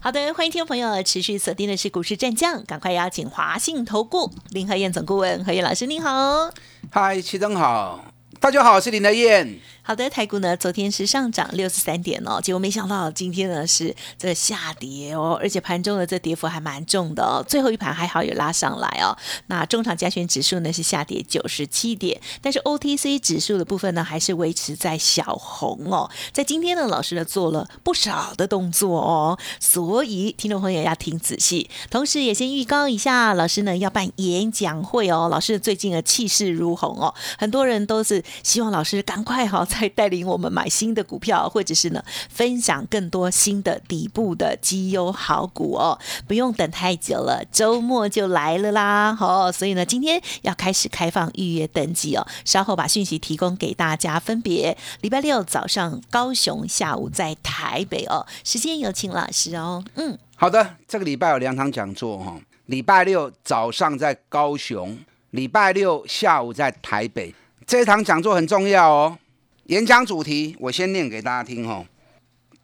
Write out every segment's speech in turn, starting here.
好的，欢迎听众朋友持续锁定的是股市战将，赶快邀请华信投顾林和燕总顾问何燕老师，您好。嗨，齐总好，大家好，我是林和燕。好的，台股呢，昨天是上涨六十三点哦，结果没想到今天呢是这下跌哦，而且盘中的这跌幅还蛮重的哦，最后一盘还好有拉上来哦。那中场加权指数呢是下跌九十七点，但是 OTC 指数的部分呢还是维持在小红哦。在今天呢，老师呢做了不少的动作哦，所以听众朋友要听仔细，同时也先预告一下，老师呢要办演讲会哦。老师最近的气势如虹哦，很多人都是希望老师赶快哈。还带领我们买新的股票，或者是呢分享更多新的底部的绩优好股哦，不用等太久了，周末就来了啦！好，所以呢今天要开始开放预约登记哦，稍后把讯息提供给大家。分别礼拜六早上高雄，下午在台北哦，时间有请老师哦。嗯，好的，这个礼拜有两场讲座哈，礼拜六早上在高雄，礼拜六下午在台北，这一场讲座很重要哦。演讲主题我先念给大家听哦。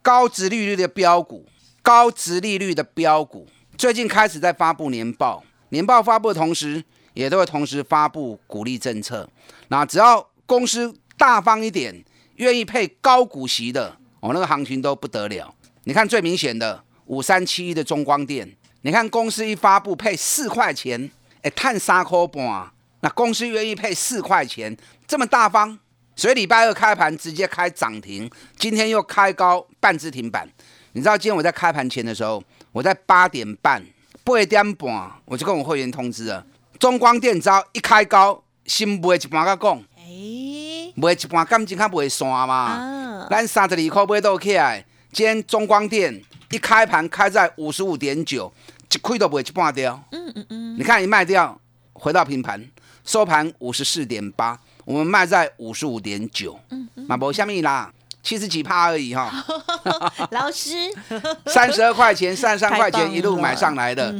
高值利率的标股，高值利率的标股，最近开始在发布年报，年报发布的同时，也都会同时发布鼓励政策。那只要公司大方一点，愿意配高股息的，哦，那个行情都不得了。你看最明显的五三七一的中光电，你看公司一发布配四块钱，哎，探三块半，那公司愿意配四块钱，这么大方。所以礼拜二开盘直接开涨停，今天又开高半只停板。你知道今天我在开盘前的时候，我在八点半八点半我就跟我会员通知了，中光电只要一开高，先卖一半甲讲，哎，卖一半感情较卖散嘛。咱三十二块买到起来，今天中光电一开盘开在五十五点九，一亏都卖一半掉。嗯嗯嗯，你看一卖掉，回到平盘，收盘五十四点八。我们卖在五十五点九，马博下面啦，七十几趴而已哈。老师，三十二块钱、三十三块钱一路买上来的，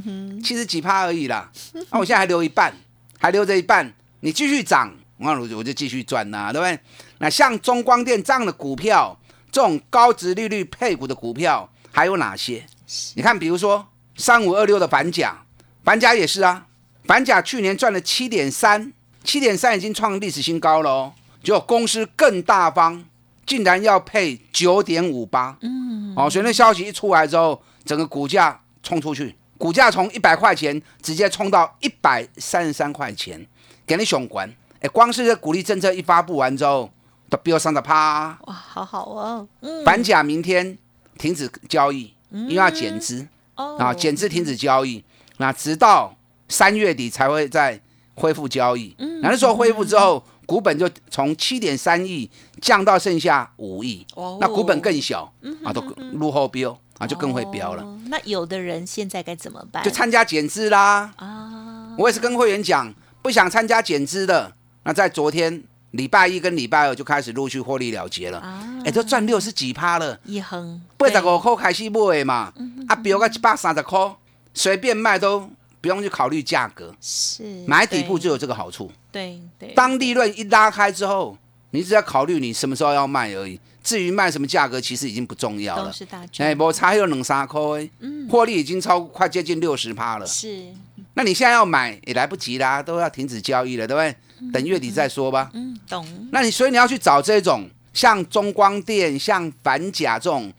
七十几趴而已啦。那我现在还留一半，还留着一半，你继续涨，那我我就继续赚呐，对不对？那像中光电这样的股票，这种高值利率配股的股票还有哪些？你看，比如说三五二六的板甲，板甲也是啊，板甲去年赚了七点三。七点三已经创历史新高了哦，结果公司更大方，竟然要配九点五八，嗯，哦，所以那消息一出来之后，整个股价冲出去，股价从一百块钱直接冲到一百三十三块钱，给你雄关，哎，光是这鼓励政策一发布完之后，都飙上的啪，哇，好好哦，嗯，反甲明天停止交易，因为要减资，哦，啊，减资停止交易，那直到三月底才会在。恢复交易，那时候恢复之后，股本就从七点三亿降到剩下五亿，那股本更小，啊，都落后标啊，就更会标了。那有的人现在该怎么办？就参加减资啦。啊，我也是跟会员讲，不想参加减资的，那在昨天礼拜一跟礼拜二就开始陆续获利了结了。啊，哎，都赚六十几趴了。一横八十五块开始买嘛，啊，标个一百三十块，随便卖都。不用去考虑价格，是买底部就有这个好处。对对，当利润一拉开之后，你只要考虑你什么时候要卖而已。至于卖什么价格，其实已经不重要了。都是大哎，我差有两三块，嗯，获利已经超快接近六十趴了。是，那你现在要买也来不及啦，都要停止交易了，对不对？等月底再说吧。嗯，懂。那你所以你要去找这种像中光电、像反甲这种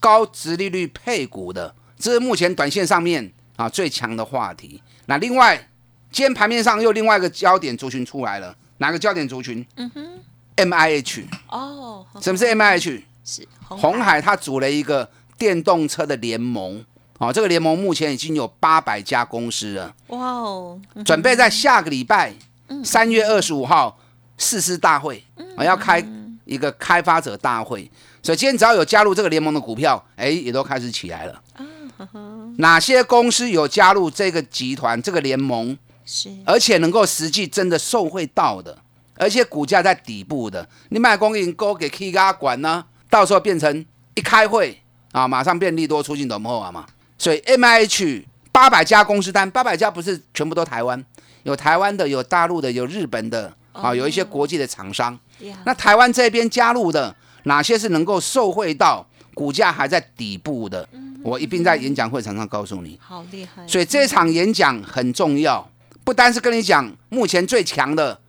高值利率配股的，这是目前短线上面。啊，最强的话题。那另外，今天盘面上又另外一个焦点族群出来了，哪个焦点族群？嗯哼，M I H。哦，什么是 M I H？是红海，它组了一个电动车的联盟。哦，这个联盟目前已经有八百家公司了。哇哦，准备在下个礼拜三月二十五号誓师大会，啊，要开一个开发者大会。所以今天只要有加入这个联盟的股票，哎，也都开始起来了。哪些公司有加入这个集团、这个联盟？是而且能够实际真的受惠到的，而且股价在底部的，你买公银勾给 K 嘎管呢，到时候变成一开会啊，马上变利多出尽懂后啊嘛。所以 M I H 八百家公司单，八百家不是全部都台湾，有台湾的，有大陆的，有日本的啊，有一些国际的厂商。呀那台湾这边加入的哪些是能够受惠到股价还在底部的？我一并在演讲会场上告诉你。好厉害，所以这场演讲很重要，不单是跟你讲目前最强的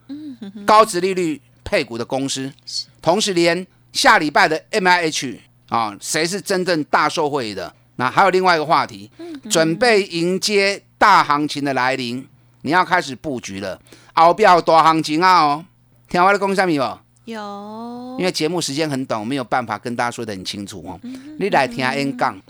高值利率配股的公司，同时连下礼拜的 M I H 啊，谁是真正大受惠的？那还有另外一个话题，准备迎接大行情的来临，你要开始布局了。后标大行情啊哦，听我的讲什么有？因为节目时间很短，我没有办法跟大家说的很清楚哦。你来听 N 杠。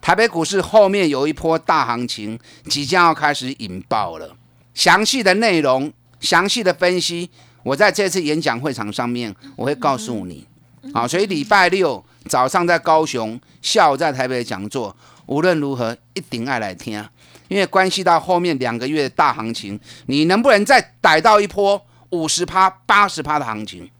台北股市后面有一波大行情，即将要开始引爆了。详细的内容、详细的分析，我在这次演讲会场上面我会告诉你。好，所以礼拜六早上在高雄，下午在台北讲座，无论如何一定爱来听，因为关系到后面两个月的大行情，你能不能再逮到一波五十趴、八十趴的行情？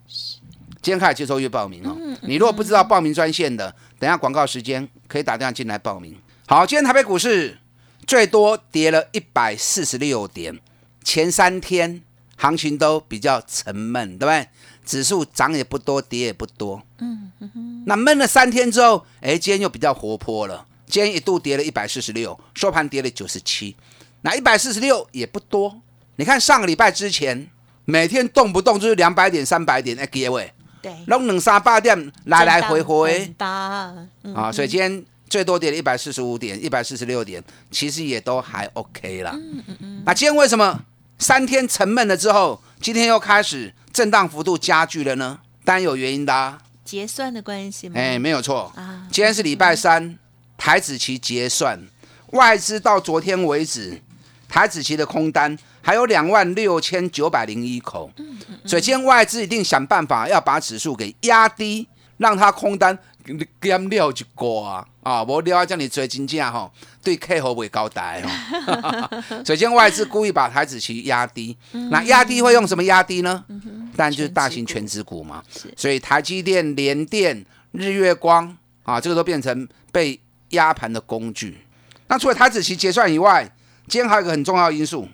今天开始接受预报名哦。你如果不知道报名专线的，等下广告时间可以打电话进来报名。好，今天台北股市最多跌了一百四十六点，前三天行情都比较沉闷，对不对？指数涨也不多，跌也不多。嗯那闷了三天之后，哎，今天又比较活泼了。今天一度跌了一百四十六，收盘跌了九十七。那一百四十六也不多。你看上个礼拜之前，每天动不动就是两百点、三百点，哎，各位，对，弄两三百点来来回回啊，所以今天最多跌了一百四十五点、一百四十六点，其实也都还 OK 啦。那今天为什么三天沉闷了之后，今天又开始震荡幅度加剧了呢？当然有原因的、啊，结算的关系吗？哎，没有错。啊，今天是礼拜三，台子期结算，外资到昨天为止，台子期的空单还有两万六千九百零一口，所以今天外资一定想办法要把指数给压低，让它空单减料一挂啊！啊，无料叫你追金价吼，对客户会交代哦。所以今天外资故意把台子期压低，那压低会用什么压低呢？当然就是大型全指股嘛。所以台积电、联电、日月光啊，这个都变成被压盘的工具。那除了台子期结算以外，今天还有一个很重要的因素，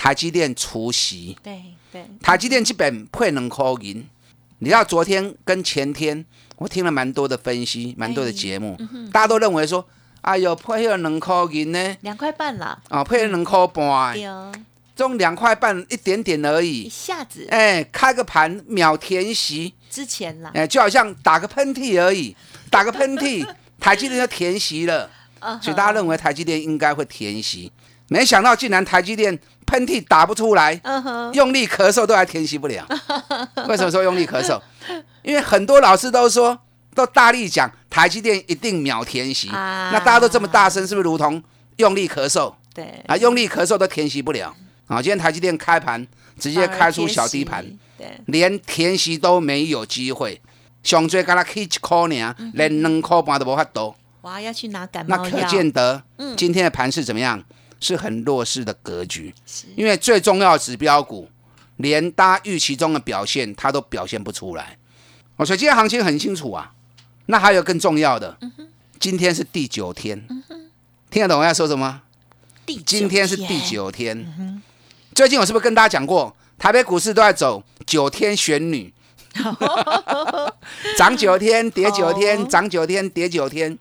台积电除息。对对，台积电基本配能扣银。你知道昨天跟前天，我听了蛮多的分析，蛮多的节目，大家都认为说，哎呦，配了能扣银呢，两块半啦，啊，配了能扣半，这种两块半一点点而已。一，下子。哎，开个盘秒填息，之前啦，哎，就好像打个喷嚏而已，打个喷嚏，台积电就填息了，所以大家认为台积电应该会填息，没想到竟然台积电喷嚏打不出来，用力咳嗽都还填息不了。为什么说用力咳嗽？因为很多老师都说，都大力讲台积电一定秒填息，啊那大家都这么大声，是不是如同用力咳嗽对，啊？用力咳嗽都填息不了啊！今天台积电开盘直接开出小低盘，反而贴息，连填息都没有机会，上最干啦起一块呢，连两块半都无法度。对，哇，要去拿感冒那可，见得嗯今天的盘是怎么样？是很弱势的格局，因为最重要的指标股，连大家预期中的表现，它都表现不出来。哦，所以今天行情很清楚啊。那还有更重要的，嗯今天是第九天，听得懂我要说什么？今天是第，九天。最近我是不是跟大家讲过，台北股市都在走九天玄女，涨九天跌九天，哦涨九天跌九天。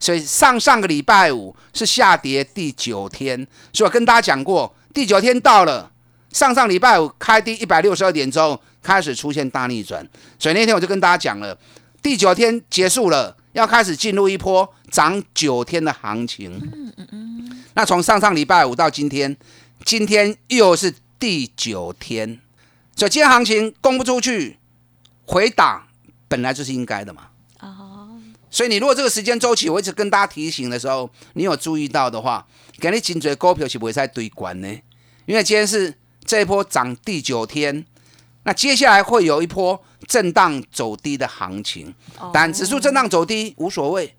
所以上上个礼拜五是下跌第九天，所以我跟大家讲过，第九天到了，上上礼拜五开低一百六十二点之后，开始出现大逆转。所以那天我就跟大家讲了，第九天结束了，要开始进入一波涨九天的行情。嗯嗯嗯那从上上礼拜五到今天，今天又是第九天，所以今天行情攻不出去，回档本来就是应该的嘛。哦，所以你如果这个时间周期，我一直跟大家提醒的时候，你有注意到的话，给你颈椎股票是不会再堆关呢？因为今天是这一波涨第九天，那接下来会有一波震荡走低的行情。哦但指数震荡走低无所谓，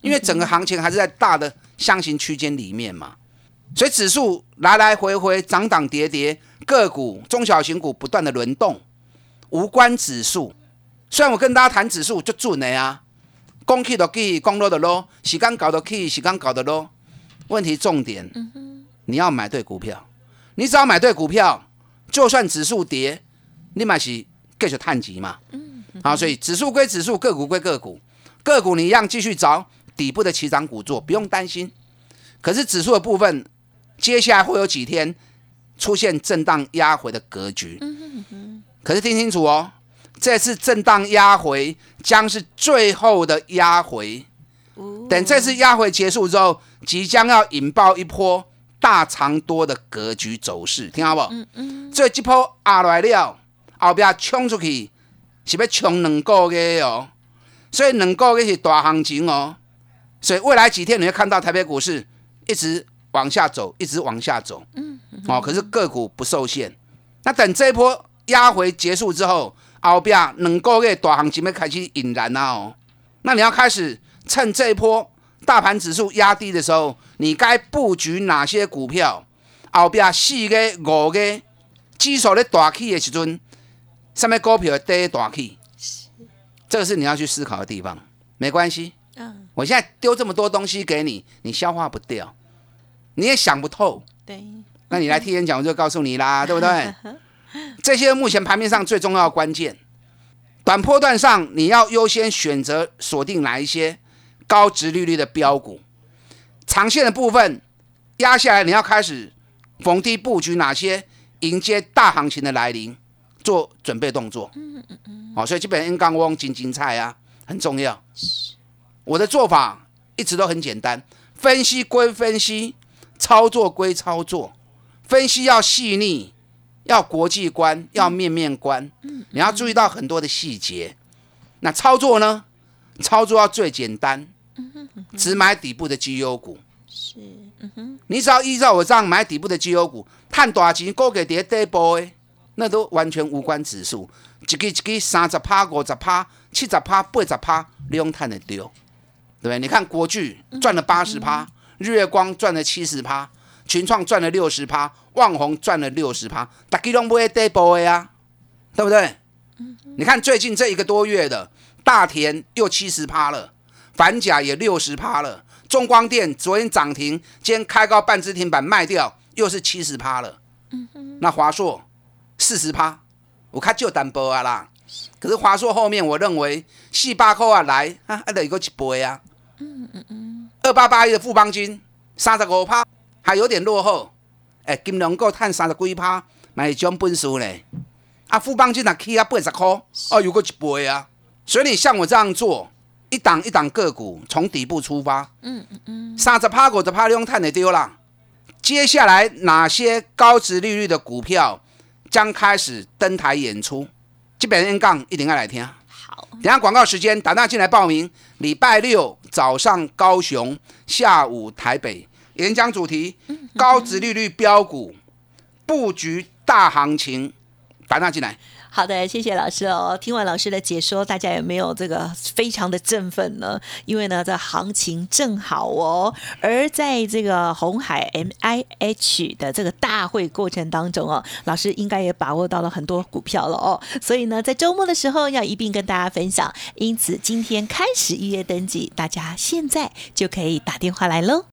因为整个行情还是在大的箱型区间里面嘛。所以指数来来回回涨涨跌跌，个股中小型股不断的轮动，无关指数。虽然我跟大家谈指数就准了呀，讲去就去，讲落就落，时间搞得去，时间搞得落。问题重点，你要买对股票，你只要买对股票，就算指数跌，你买是继续探级嘛。好，所以指数归指数，个股归个股，个股你一样继续找底部的起涨股做，不用担心。可是指数的部分。接下来会有几天出现震荡压回的格局，可是听清楚哦，这次震荡压回将是最后的压回，等这次压回结束之后，即将要引爆一波大长多的格局走势，听好不？嗯嗯。所以这波压来了，后边冲出去是要冲两个月哦，所以两个月是大行情哦，所以未来几天你会看到台北股市一直。往下走，一直往下走，嗯，哦，可是个股不受限。那等这一波压回结束之后，后边两个月大行情要开始引燃了哦。那你要开始趁这一波大盘指数压低的时候，你该布局哪些股票？后边四个、五个指数咧大起的时阵，上面股票跌大起，这个是你要去思考的地方。没关系，嗯，我现在丢这么多东西给你，你消化不掉。你也想不透，对，那你来 听演讲，我就告诉你啦，对不对？这些目前盘面上最重要的关键，短波段上你要优先选择锁定哪一些高值利率的标股，长线的部分压下来，你要开始逢低布局哪些迎接大行情的来临，做准备动作。嗯嗯嗯。好，所以基本 N 杠翁金金菜啊，很重要。我的做法一直都很简单，分析归分析。操作归操作，分析要细腻，要国际观，要面面观。嗯，你要注意到很多的细节。那操作呢？操作要最简单，只买底部的绩优股。是。你只要依照我这样买底部的绩优股，探多少钱，高给跌底部的，那都完全无关指数。一个一个三十趴、五十趴、七十趴、八十趴，你用探的丢，对不对？你看国巨赚了八十趴。日月光赚了七十趴，群创赚了六十趴，旺宏赚了六十趴，大基隆不会 double 呀，对不对？你看最近这一个多月的大田又七十趴了，反甲也六十趴了，中光电昨天涨停，今天开高半支停板卖掉，又是七十趴了。那华硕四十趴，我看就单波啊啦。可是华硕后面我认为四八扣啊来啊，还得一个一倍啊。嗯嗯嗯。二八八一的富邦金三十五趴，还有点落后。哎，金融股探三十几趴，买种本事呢。啊，富邦金啊起啊八十块，哦，有个一倍啊。所以你像我这样做，一档一档个股从底部出发，嗯嗯嗯，三十趴股的趴用探的丢了。接下来哪些高值利率的股票将开始登台演出？基本 N 杠一定要来听。好等下广告时间，打电进来报名。礼拜六早上高雄，下午台北，演讲主题：高值利率标股布局大行情。打电进来。好的，谢谢老师哦。听完老师的解说，大家有没有这个非常的振奋呢？因为呢，这行情正好哦。而在这个红海 M I H 的这个大会过程当中哦，老师应该也把握到了很多股票了哦。所以呢，在周末的时候要一并跟大家分享。因此，今天开始预约登记，大家现在就可以打电话来喽。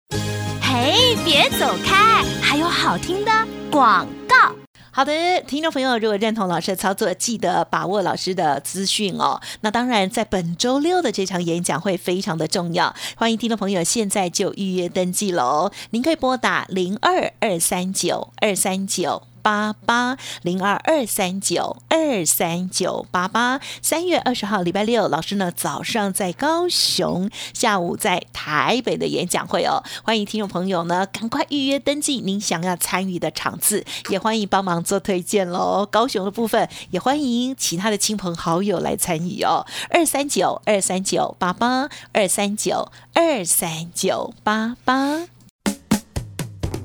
哎，别走开，还有好听的广告。好的，听众朋友，如果认同老师的操作，记得把握老师的资讯哦。那当然，在本周六的这场演讲会非常的重要，欢迎听众朋友现在就预约登记喽。您可以拨打零二二三九二三九。八八零二二三九二三九八八，三月二十号礼拜六，老师呢早上在高雄，下午在台北的演讲会哦，欢迎听众朋友呢赶快预约登记，您想要参与的场次，也欢迎帮忙做推荐喽。高雄的部分也欢迎其他的亲朋好友来参与哦，二三九二三九八八二三九二三九八八。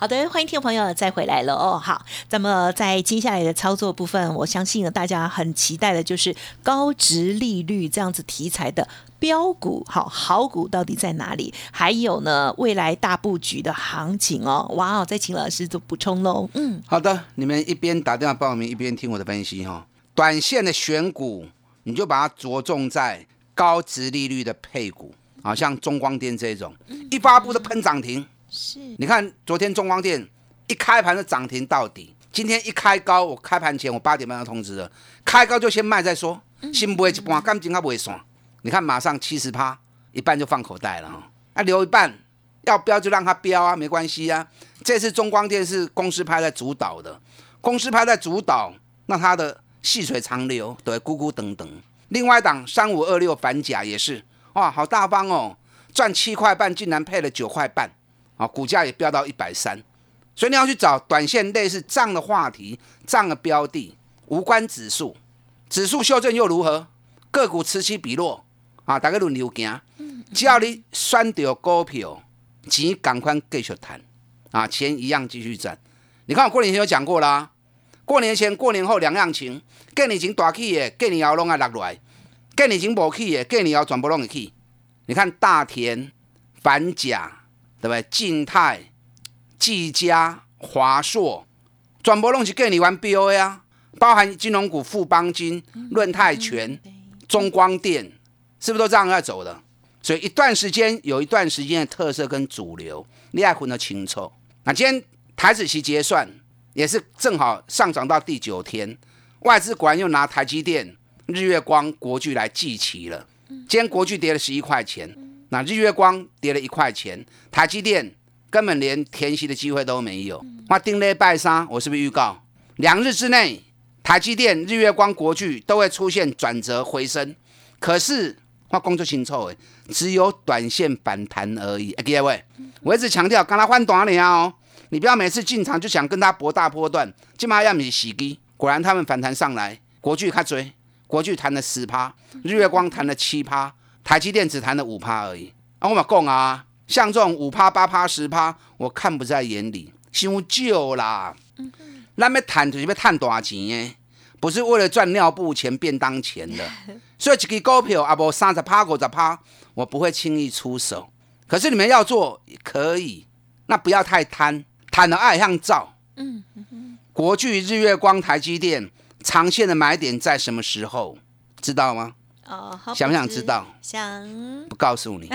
好的，欢迎听众朋友再回来了哦。好，那么在接下来的操作部分，我相信呢，大家很期待的就是高值利率这样子题材的标股，好好股到底在哪里？还有呢，未来大布局的行情哦。哇哦，再请老师做补充喽。嗯，好的，你们一边打电话报名，一边听我的分析哈。短线的选股，你就把它着重在高值利率的配股，啊，像中光电这种，一发布的喷涨停。是，你看昨天中光电一开盘就涨停到底，今天一开高，我开盘前我八点半要通知了，开高就先卖再说，先卖一半，感情还不会算。你看马上七十趴，一半就放口袋了哈，啊留一半，要标就让它标啊，没关系啊。这次中光电是公司派在主导的，公司派在主导，那它的细水长流，对，咕咕等等。另外一档三五二六反甲也是，哇，好大方哦，赚七块半，竟然配了九块半。啊，股价也飙到一百三，所以你要去找短线类似这样的话题、这样的标的，无关指数，指数修正又如何？个股此起彼落啊，大家轮流行。只要你选到股票，钱赶快继续谈啊，钱一样继续赚。你看我过年前有讲过啦，过年前、过年后两样情，过年前大起的，过年后拢爱落来；过年前无起的，过年后全部拢会起。你看大田、反甲。对不对？静态、技嘉、华硕，全部拢是跟你玩 BOA 啊，包含金融股富邦金、润泰全、中光电，是不是都这样在走的？所以一段时间有一段时间的特色跟主流，你爱混得清楚。那今天台子期结算也是正好上涨到第九天，外资果然又拿台积电、日月光、国巨来祭旗了。今天国巨跌了十一块钱。那日月光跌了一块钱，台积电根本连填息的机会都没有。那丁雷拜三，我是不是预告两日之内，台积电、日月光、国巨都会出现转折回升？可是我工作清楚诶，只有短线反弹而已。各位，我一直强调，跟他换短了哦，你不要每次进场就想跟他搏大波段，起码要你洗机。果然他们反弹上来，国巨开追，国巨弹了十趴，日月光弹了七趴。台积电只谈了五趴而已，啊，我嘛讲啊，像这种五趴、八趴、十趴，我看不在眼里，伤旧啦。嗯咱要谈就是要赚大钱诶，不是为了赚尿布钱、便当钱的。所以一支股票啊，无三十趴、五十趴，我不会轻易出手。可是你们要做可以，那不要太贪，贪了爱像照。嗯国巨、日月光、台积电长线的买点在什么时候？知道吗？哦，想不想知道？想，不告诉你，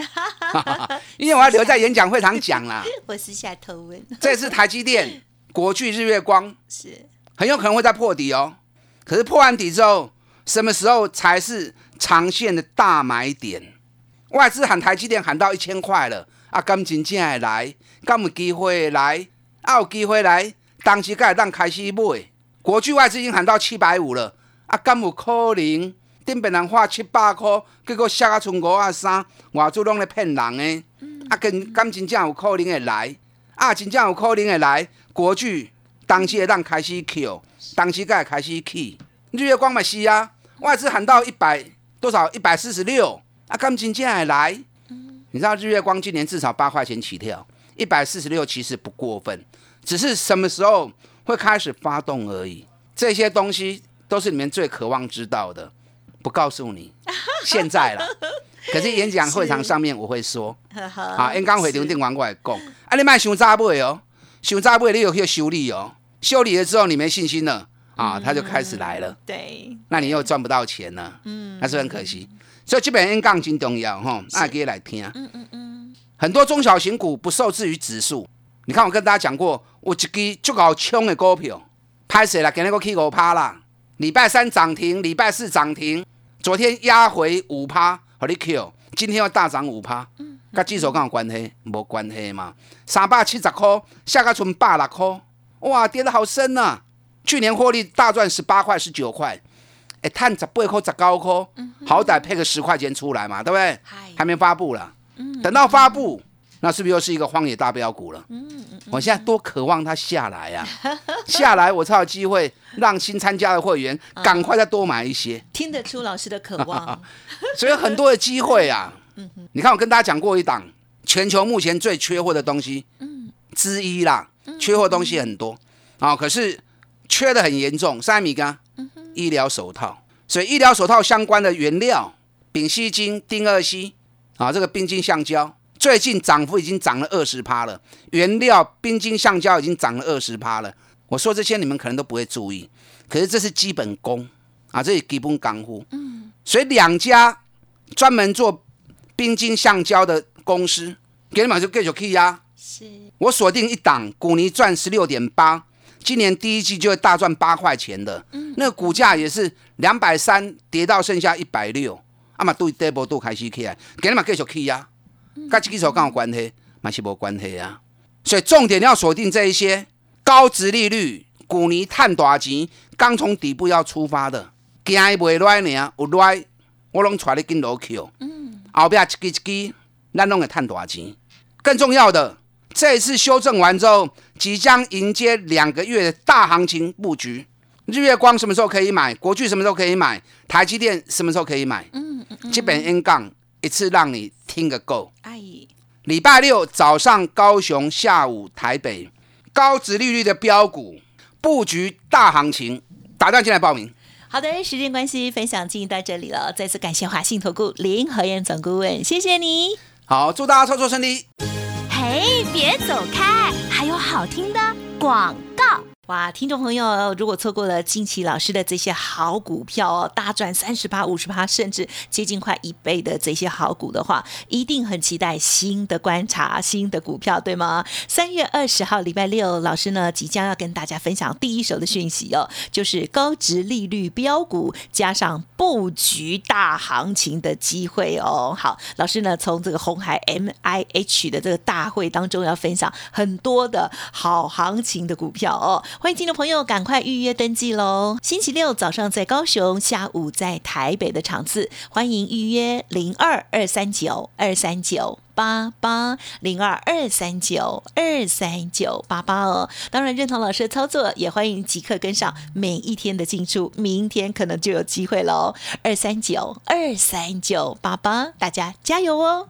因为我要留在演讲会场讲啦。我私下偷问。这次台积电、国巨、日月光是很有可能会再破底哦。可是破完底之后，什么时候才是长线的大买点？外资喊台积电喊到一千块了，啊，金真正会来，敢有机会来？啊，有机会来，当时该当开始买。国巨外资已经喊到七百五了，啊，敢有可能？顶边人花七百块，结果下个剩五啊三，外资拢咧骗人诶。啊，跟敢真正有可能会来，啊，真正有可能会来。国剧当时会当开始 Q，当时该开始起。日月光嘛是啊，外资喊到一百多少？一百四十六，啊，敢真正会来。你知道日月光今年至少八块钱起跳，一百四十六其实不过分，只是什么时候会开始发动而已。这些东西都是你们最渴望知道的。不告诉你，现在了。可是演讲会场上面我会说，啊，演讲会场电话过来讲，啊，你卖想早买哦，想早买你有去修理哦，修理了之后你没信心了，啊，他就开始来了。对，那你又赚不到钱了，嗯，那是很可惜。所以这本 N 杠真重要哈，大家来听。嗯嗯嗯，很多中小型股不受制于指数。你看我跟大家讲过，我一支足够冲的股票，拍谁了？给那个 K 五趴啦，礼拜三涨停，礼拜四涨停。昨天压回五趴，和你 Q，今天要大涨五趴，跟技术有关系？无关系嘛。三百七十块，下个存百六块，哇，跌得好深呐！去年获利大赚十八块、十九块，哎，探十八块、十九块，好歹配个十块钱出来嘛，对不对？还没发布了，等到发布，那是不是又是一个荒野大标股了？嗯我现在多渴望它下来呀、下来我才有机会让新参加的会员赶快再多买一些，听得出老师的渴望，所以有很多的机会啊。你看我跟大家讲过一档全球目前最缺货的东西之一啦，缺货东西很多。啊，可是缺的很严重，三米缸医疗手套，所以医疗手套相关的原料丙烯腈、丁二烯啊，这个冰晶橡胶最近涨幅已经涨了二十趴了，原料冰晶橡胶已经涨了二十趴了。我说这些你们可能都不会注意，可是这是基本功啊，这是基本功夫。嗯，所以两家专门做冰晶橡胶的公司，给你们就继续去呀。是我锁定一档，股尼赚十六点八，今年第一季就会大赚八块钱的。嗯，那个股价也是两百三跌到剩下一百六，啊嘛对底部都开始起来，给你们继续去呀。跟这个手跟有关系，嘛是无关系啊。所以重点要锁定这一些高值利率、股尼探大钱，刚从底部要出发的，惊伊袂赖呢，有赖我拢带你跟落去哦。嗯，后壁一支一支，咱拢会探大钱。更重要的，这一次修正完之后，即将迎接两个月的大行情布局。日月光什么时候可以买？国巨什么时候可以买？台积电什么时候可以买？嗯嗯基本 N 杠一次让你听个够。阿礼拜六早上高雄，下午台北，高值利率的标股布局大行情，打电话进来报名。好的，时间关系，分享进行到这里了。再次感谢华信投顾林和燕总顾问，谢谢你。好，祝大家操作顺利。嘿，别走开，还有好听的广告。哇，听众朋友，如果错过了近期老师的这些好股票哦，大赚三十趴、五十趴，甚至接近快一倍的这些好股的话，一定很期待新的观察、新的股票，对吗？三月二十号礼拜六，老师呢即将要跟大家分享第一手的讯息哦，就是高值利率标股加上布局大行情的机会哦。好，老师呢从这个红海 M I H 的这个大会当中要分享很多的好行情的股票哦。欢迎听众朋友赶快预约登记喽！星期六早上在高雄，下午在台北的场次，欢迎预约零二二三九二三九。八八零二二三九二三九八八哦，当然认同老师的操作，也欢迎即刻跟上每一天的进出，明天可能就有机会喽。二三九二三九八八，大家加油哦！